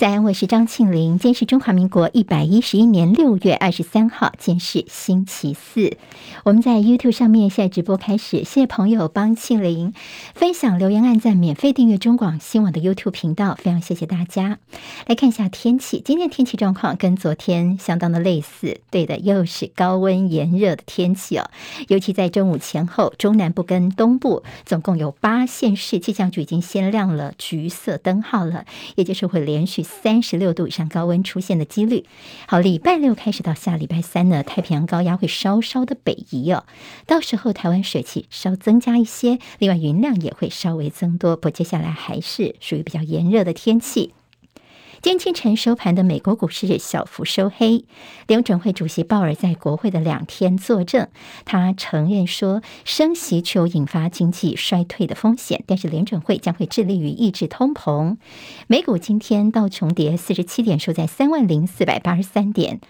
在安，我是张庆玲。今天是中华民国一百一十一年六月二十三号，今天是星期四。我们在 YouTube 上面现在直播开始，谢谢朋友帮庆玲分享、留言、按赞、免费订阅中广新闻网的 YouTube 频道，非常谢谢大家。来看一下天气，今天天气状况跟昨天相当的类似，对的，又是高温炎热的天气哦。尤其在中午前后，中南部跟东部总共有八县市气象局已经先亮了橘色灯号了，也就是会连续。三十六度以上高温出现的几率。好，礼拜六开始到下礼拜三呢，太平洋高压会稍稍的北移哦，到时候台湾水汽稍增加一些，另外云量也会稍微增多。不过接下来还是属于比较炎热的天气。今天清晨收盘的美国股市小幅收黑。联准会主席鲍尔在国会的两天作证，他承认说升息具有引发经济衰退的风险，但是联准会将会致力于抑制通膨。美股今天道琼跌四十七点，收在三万零四百八十三点。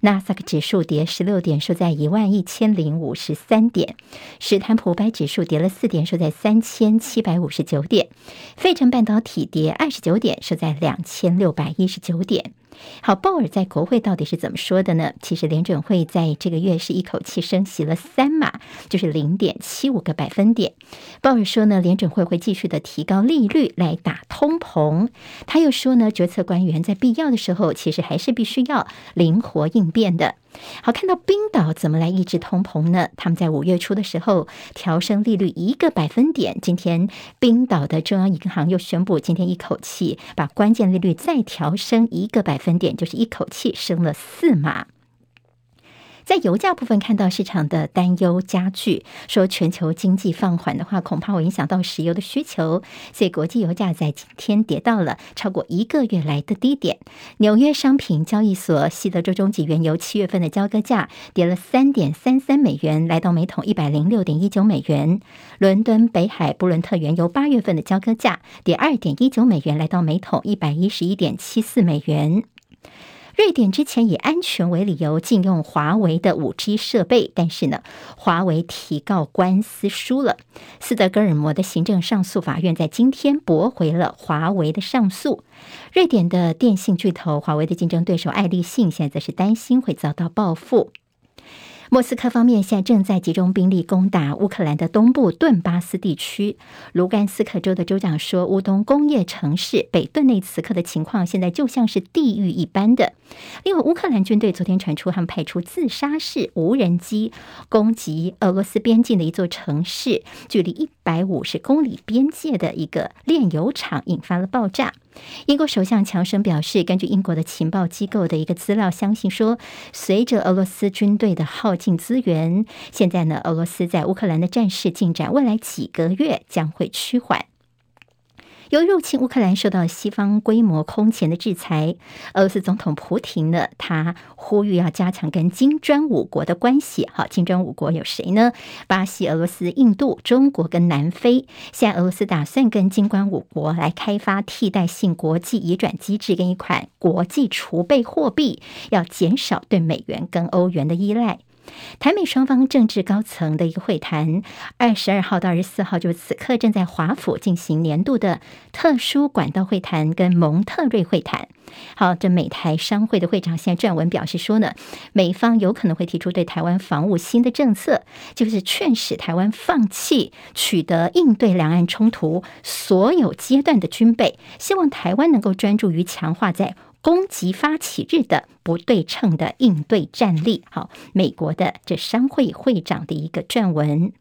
纳斯达克指数跌十六点，收在一万一千零五十三点；史坦普百指数跌了四点，收在三千七百五十九点；费城半导体跌二十九点，收在两千六百一十九点。好，鲍尔在国会到底是怎么说的呢？其实联准会在这个月是一口气升息了三码，就是零点七五个百分点。鲍尔说呢，联准会会继续的提高利率来打通膨。他又说呢，决策官员在必要的时候，其实还是必须要灵活应变的。好，看到冰岛怎么来抑制通膨呢？他们在五月初的时候调升利率一个百分点。今天冰岛的中央银行又宣布，今天一口气把关键利率再调升一个百分点，就是一口气升了四码。在油价部分，看到市场的担忧加剧，说全球经济放缓的话，恐怕会影响到石油的需求，所以国际油价在今天跌到了超过一个月来的低点。纽约商品交易所西德州中级原油七月份的交割价跌了三点三三美元，来到每桶一百零六点一九美元。伦敦北海布伦特原油八月份的交割价跌二点一九美元，来到每桶一百一十一点七四美元。瑞典之前以安全为理由禁用华为的五 G 设备，但是呢，华为提告官司输了。斯德哥尔摩的行政上诉法院在今天驳回了华为的上诉。瑞典的电信巨头华为的竞争对手爱立信现在是担心会遭到报复。莫斯科方面现在正在集中兵力攻打乌克兰的东部顿巴斯地区。卢甘斯克州的州长说，乌东工业城市北顿内此刻的情况现在就像是地狱一般的。另外，乌克兰军队昨天传出他们派出自杀式无人机攻击俄罗斯边境的一座城市，距离一百五十公里边界的一个炼油厂引发了爆炸。英国首相强生表示，根据英国的情报机构的一个资料，相信说，随着俄罗斯军队的耗尽资源，现在呢，俄罗斯在乌克兰的战事进展，未来几个月将会趋缓。由于入侵乌克兰受到西方规模空前的制裁，俄罗斯总统普廷呢，他呼吁要加强跟金砖五国的关系。好，金砖五国有谁呢？巴西、俄罗斯、印度、中国跟南非。现在俄罗斯打算跟金砖五国来开发替代性国际移转机制跟一款国际储备货币，要减少对美元跟欧元的依赖。台美双方政治高层的一个会谈，二十二号到二十四号，就此刻正在华府进行年度的特殊管道会谈跟蒙特瑞会谈。好，这美台商会的会长现在撰文表示说呢，美方有可能会提出对台湾防务新的政策，就是劝使台湾放弃取得应对两岸冲突所有阶段的军备，希望台湾能够专注于强化在。攻击发起日的不对称的应对战力。好，美国的这商会会长的一个撰文。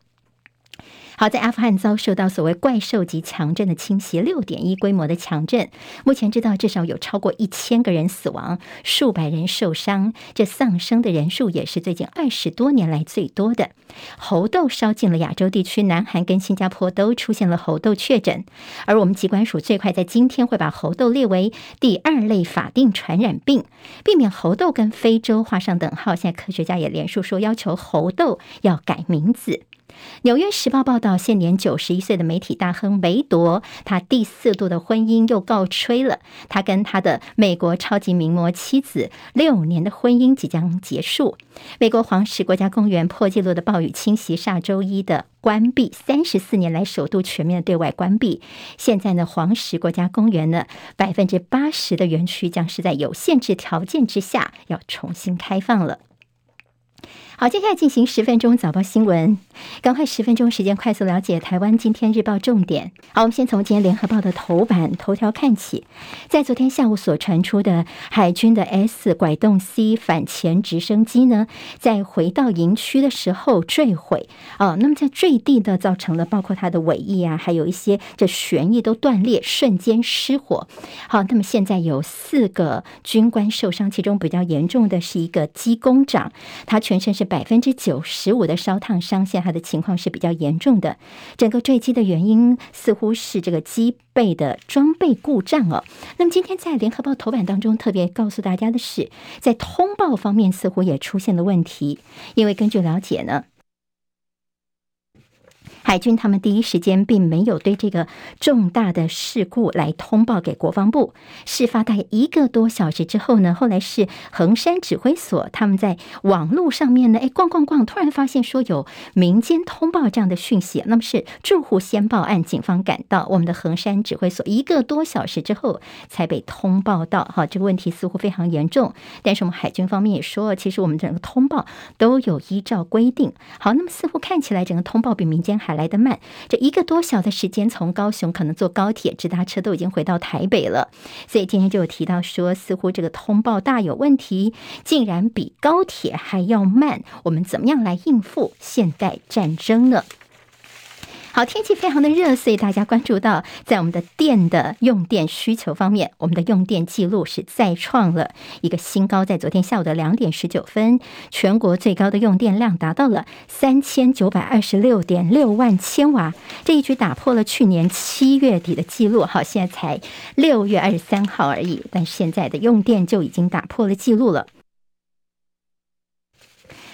好，在阿富汗遭受到所谓怪兽级强震的侵袭，六点一规模的强震，目前知道至少有超过一千个人死亡，数百人受伤，这丧生的人数也是最近二十多年来最多的。猴痘烧进了亚洲地区，南韩跟新加坡都出现了猴痘确诊，而我们疾管署最快在今天会把猴痘列为第二类法定传染病，避免猴痘跟非洲画上等号。现在科学家也连续说，要求猴痘要改名字。纽约时报报道，现年九十一岁的媒体大亨梅铎，他第四度的婚姻又告吹了。他跟他的美国超级名模妻子六年的婚姻即将结束。美国黄石国家公园破纪录的暴雨侵袭，下周一的关闭，三十四年来首度全面对外关闭。现在呢，黄石国家公园呢，百分之八十的园区将是在有限制条件之下要重新开放了。好，接下来进行十分钟早报新闻，赶快十分钟时间快速了解台湾今天日报重点。好，我们先从今天联合报的头版头条看起，在昨天下午所传出的海军的 S 拐洞 C 反潜直升机呢，在回到营区的时候坠毁哦，那么在坠地的造成了包括它的尾翼啊，还有一些这旋翼都断裂，瞬间失火。好，那么现在有四个军官受伤，其中比较严重的是一个机工长，他全身是。百分之九十五的烧烫伤，现在他的情况是比较严重的。整个坠机的原因似乎是这个机背的装备故障哦。那么今天在联合报头版当中特别告诉大家的是，在通报方面似乎也出现了问题，因为根据了解呢。海军他们第一时间并没有对这个重大的事故来通报给国防部。事发大概一个多小时之后呢，后来是横山指挥所他们在网络上面呢，哎逛逛逛，突然发现说有民间通报这样的讯息。那么是住户先报案，警方赶到我们的横山指挥所，一个多小时之后才被通报到。哈，这个问题似乎非常严重。但是我们海军方面也说，其实我们整个通报都有依照规定。好，那么似乎看起来整个通报比民间还来得慢，这一个多小的时间，从高雄可能坐高铁直达车都已经回到台北了，所以今天就有提到说，似乎这个通报大有问题，竟然比高铁还要慢，我们怎么样来应付现代战争呢？好，天气非常的热，所以大家关注到，在我们的电的用电需求方面，我们的用电记录是再创了一个新高。在昨天下午的两点十九分，全国最高的用电量达到了三千九百二十六点六万千瓦，这一举打破了去年七月底的记录。好，现在才六月二十三号而已，但现在的用电就已经打破了记录了。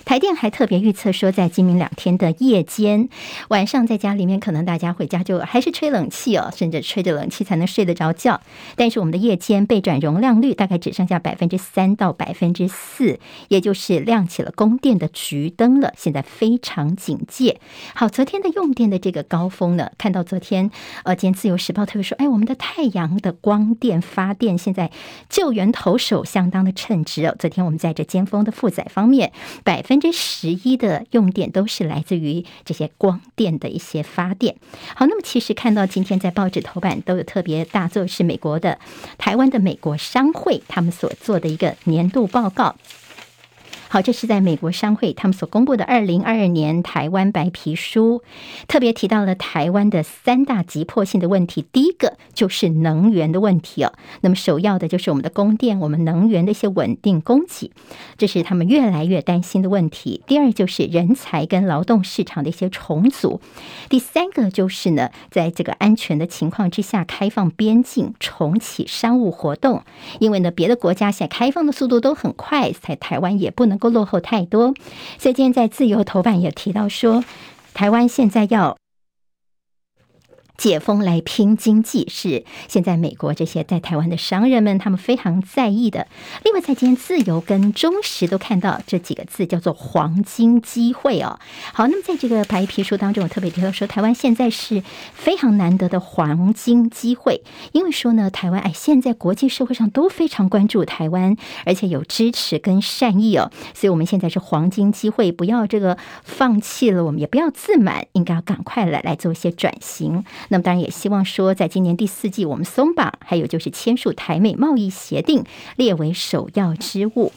台电还特别预测说，在今明两天的夜间，晚上在家里面，可能大家回家就还是吹冷气哦，甚至吹着冷气才能睡得着觉。但是我们的夜间备转容量率大概只剩下百分之三到百分之四，也就是亮起了供电的橘灯了。现在非常警戒。好，昨天的用电的这个高峰呢，看到昨天呃，今天自由时报特别说，哎，我们的太阳的光电发电现在救援投手相当的称职哦。昨天我们在这尖峰的负载方面，百分分之十一的用电都是来自于这些光电的一些发电。好，那么其实看到今天在报纸头版都有特别大作，是美国的台湾的美国商会他们所做的一个年度报告。好，这是在美国商会他们所公布的二零二二年台湾白皮书，特别提到了台湾的三大急迫性的问题。第一个就是能源的问题哦，那么首要的就是我们的供电，我们能源的一些稳定供给，这是他们越来越担心的问题。第二就是人才跟劳动市场的一些重组。第三个就是呢，在这个安全的情况之下，开放边境，重启商务活动。因为呢，别的国家现在开放的速度都很快，在台湾也不能。不落后太多，最近在自由头版也提到说，台湾现在要。解封来拼经济是现在美国这些在台湾的商人们他们非常在意的。另外，在今天自由跟中时都看到这几个字叫做“黄金机会”哦。好，那么在这个白皮书当中，我特别提到说，台湾现在是非常难得的黄金机会，因为说呢，台湾哎，现在国际社会上都非常关注台湾，而且有支持跟善意哦，所以我们现在是黄金机会，不要这个放弃了，我们也不要自满，应该要赶快来来做一些转型。那么当然也希望说，在今年第四季，我们松绑，还有就是签署台美贸易协定，列为首要之务。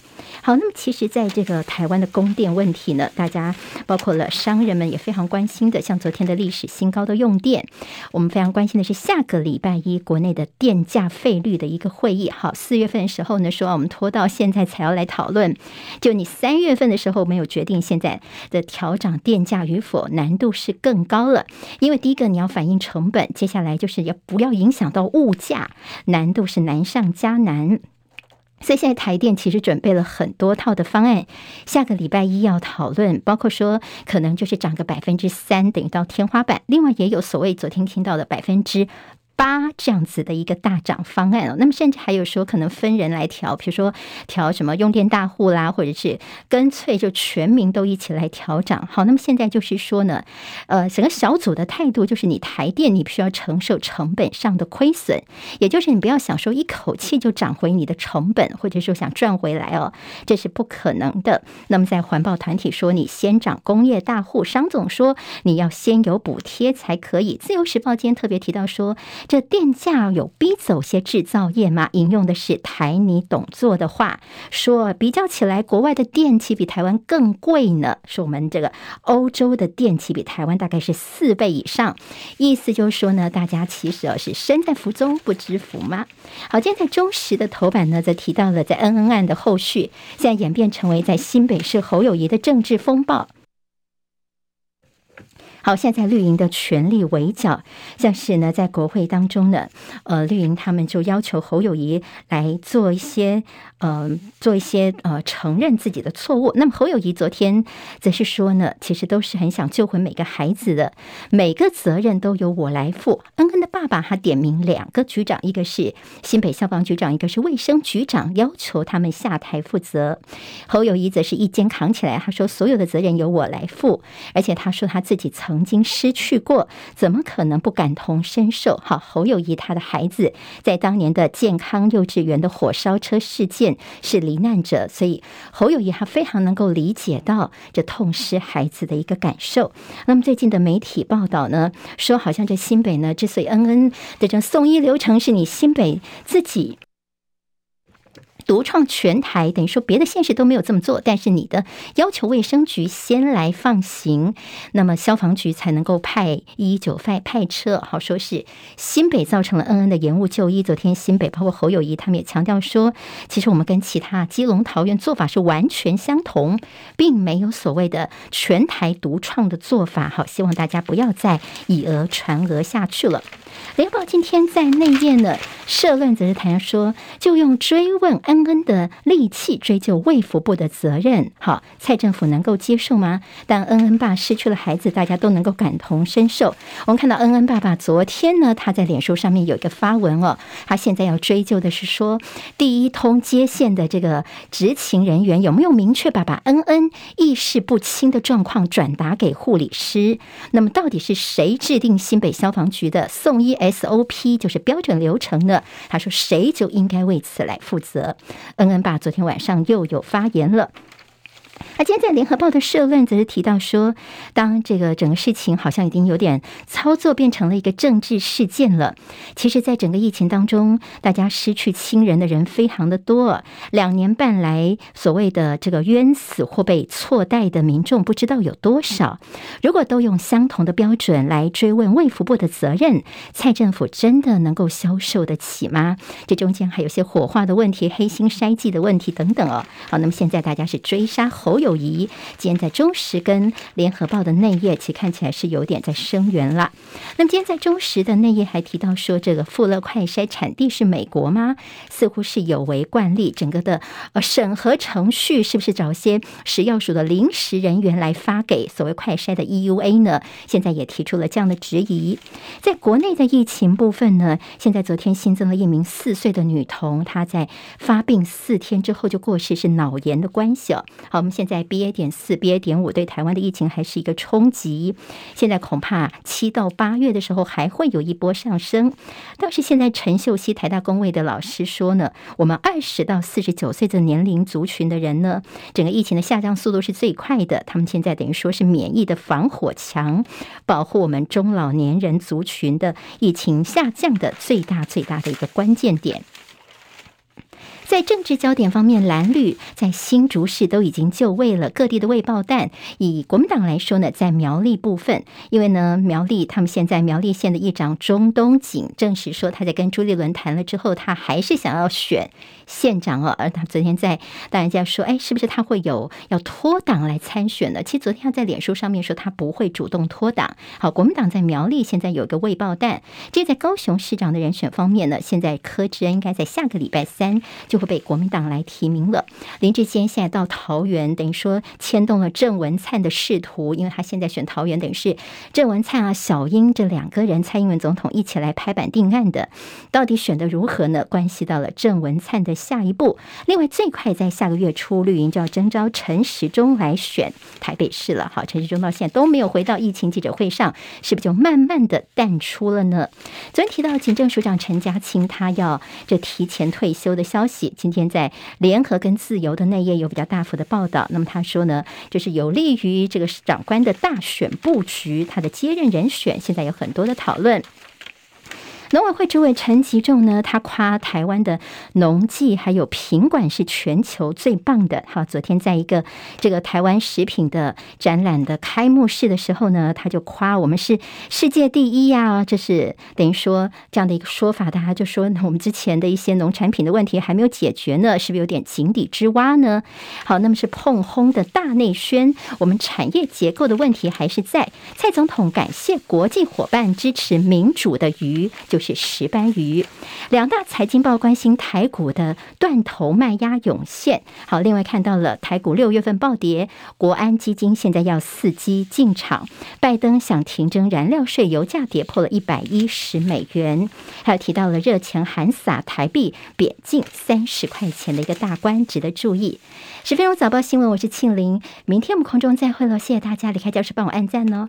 好，那么其实，在这个台湾的供电问题呢，大家包括了商人们也非常关心的，像昨天的历史新高的用电，我们非常关心的是下个礼拜一国内的电价费率的一个会议。好，四月份的时候呢，说我们拖到现在才要来讨论，就你三月份的时候没有决定现在的调涨电价与否，难度是更高了。因为第一个你要反映成本，接下来就是要不要影响到物价，难度是难上加难。所以现在台电其实准备了很多套的方案，下个礼拜一要讨论，包括说可能就是涨个百分之三，等于到天花板。另外也有所谓昨天听到的百分之。八这样子的一个大涨方案哦，那么甚至还有说可能分人来调，比如说调什么用电大户啦，或者是干脆就全民都一起来调涨。好，那么现在就是说呢，呃，整个小组的态度就是你台电你必须要承受成本上的亏损，也就是你不要想说一口气就涨回你的成本，或者说想赚回来哦，这是不可能的。那么在环保团体说你先涨工业大户，商总说你要先有补贴才可以。自由时报今天特别提到说。这电价有逼走些制造业吗？引用的是台泥董座的话，说比较起来，国外的电器比台湾更贵呢。说我们这个欧洲的电器比台湾大概是四倍以上，意思就是说呢，大家其实是身在福中不知福吗？好，今天在中时的头版呢，则提到了在恩恩案的后续，现在演变成为在新北市侯友宜的政治风暴。好，现在绿营的全力围剿，像是呢，在国会当中呢，呃，绿营他们就要求侯友谊来做一些，呃，做一些呃，承认自己的错误。那么侯友谊昨天则是说呢，其实都是很想救回每个孩子的，每个责任都由我来负。恩恩的爸爸他点名两个局长，一个是新北消防局长，一个是卫生局长，要求他们下台负责。侯友谊则是一肩扛起来，他说所有的责任由我来负，而且他说他自己曾。曾经失去过，怎么可能不感同身受？好，侯友谊他的孩子在当年的健康幼稚园的火烧车事件是罹难者，所以侯友谊他非常能够理解到这痛失孩子的一个感受。那么最近的媒体报道呢，说好像这新北呢，之所以恩恩的这送医流程是你新北自己。独创全台，等于说别的县市都没有这么做，但是你的要求卫生局先来放行，那么消防局才能够派一一九派派车。好，说是新北造成了恩恩的延误就医。昨天新北包括侯友谊他们也强调说，其实我们跟其他基隆桃园做法是完全相同，并没有所谓的全台独创的做法。好，希望大家不要再以讹传讹下去了。联合报今天在内页呢，社论则是谈说，就用追问恩恩的利器追究卫福部的责任。好，蔡政府能够接受吗？但恩恩爸失去了孩子，大家都能够感同身受。我们看到恩恩爸爸昨天呢，他在脸书上面有一个发文哦，他现在要追究的是说，第一通接线的这个执勤人员有没有明确把把恩恩意识不清的状况转达给护理师？那么到底是谁制定新北消防局的送医 SOP 就是标准流程呢？他说：“谁就应该为此来负责。”恩恩爸昨天晚上又有发言了。那今天在联合报的社论则是提到说，当这个整个事情好像已经有点操作变成了一个政治事件了。其实，在整个疫情当中，大家失去亲人的人非常的多。两年半来，所谓的这个冤死或被错待的民众不知道有多少。如果都用相同的标准来追问卫福部的责任，蔡政府真的能够消受得起吗？这中间还有些火化的问题、黑心筛剂的问题等等哦。好，那么现在大家是追杀。侯友谊今天在中时跟联合报的内页，其看起来是有点在声援了。那么今天在中时的内页还提到说，这个富乐快筛产地是美国吗？似乎是有违惯例，整个的呃审核程序是不是找些食药署的临时人员来发给所谓快筛的 EUA 呢？现在也提出了这样的质疑。在国内的疫情部分呢，现在昨天新增了一名四岁的女童，她在发病四天之后就过世，是脑炎的关系。好，我们。现在 BA 点四、BA 点五对台湾的疫情还是一个冲击，现在恐怕七到八月的时候还会有一波上升。倒是现在陈秀熙台大工位的老师说呢，我们二十到四十九岁的年龄族群的人呢，整个疫情的下降速度是最快的。他们现在等于说是免疫的防火墙，保护我们中老年人族群的疫情下降的最大最大的一个关键点。在政治焦点方面，蓝绿在新竹市都已经就位了，各地的未爆弹。以国民党来说呢，在苗栗部分，因为呢苗栗他们现在苗栗县的议长钟东锦证实说，他在跟朱立伦谈了之后，他还是想要选县长哦。而他昨天在大家说，哎，是不是他会有要脱党来参选呢？其实昨天他在脸书上面说，他不会主动脱党。好，国民党在苗栗现在有个未爆弹。这在高雄市长的人选方面呢，现在柯志恩应该在下个礼拜三就。会被国民党来提名了。林志坚现在到桃园，等于说牵动了郑文灿的仕途，因为他现在选桃园，等于是郑文灿啊、小英这两个人，蔡英文总统一起来拍板定案的。到底选的如何呢？关系到了郑文灿的下一步。另外，最快在下个月初，绿营就要征召陈时中来选台北市了。好，陈时中到现在都没有回到疫情记者会上，是不是就慢慢的淡出了呢？昨天提到警政署长陈家清，他要这提前退休的消息，今天在联合跟自由的内页有比较大幅的报道。那么他说呢，就是有利于这个长官的大选布局，他的接任人选现在有很多的讨论。农委会主委陈吉仲呢，他夸台湾的农技还有品管是全球最棒的。好，昨天在一个这个台湾食品的展览的开幕式的时候呢，他就夸我们是世界第一呀。这是等于说这样的一个说法，大家就说我们之前的一些农产品的问题还没有解决呢，是不是有点井底之蛙呢？好，那么是碰轰的大内宣，我们产业结构的问题还是在。蔡总统感谢国际伙伴支持民主的鱼。就是石斑鱼，两大财经报关心台股的断头卖压涌现。好，另外看到了台股六月份暴跌，国安基金现在要伺机进场。拜登想停征燃料税，油价跌破了一百一十美元。还有提到了热钱喊洒台币贬近三十块钱的一个大关，值得注意。十分钟早报新闻，我是庆玲，明天我们空中再会了，谢谢大家离开教室帮我按赞哦。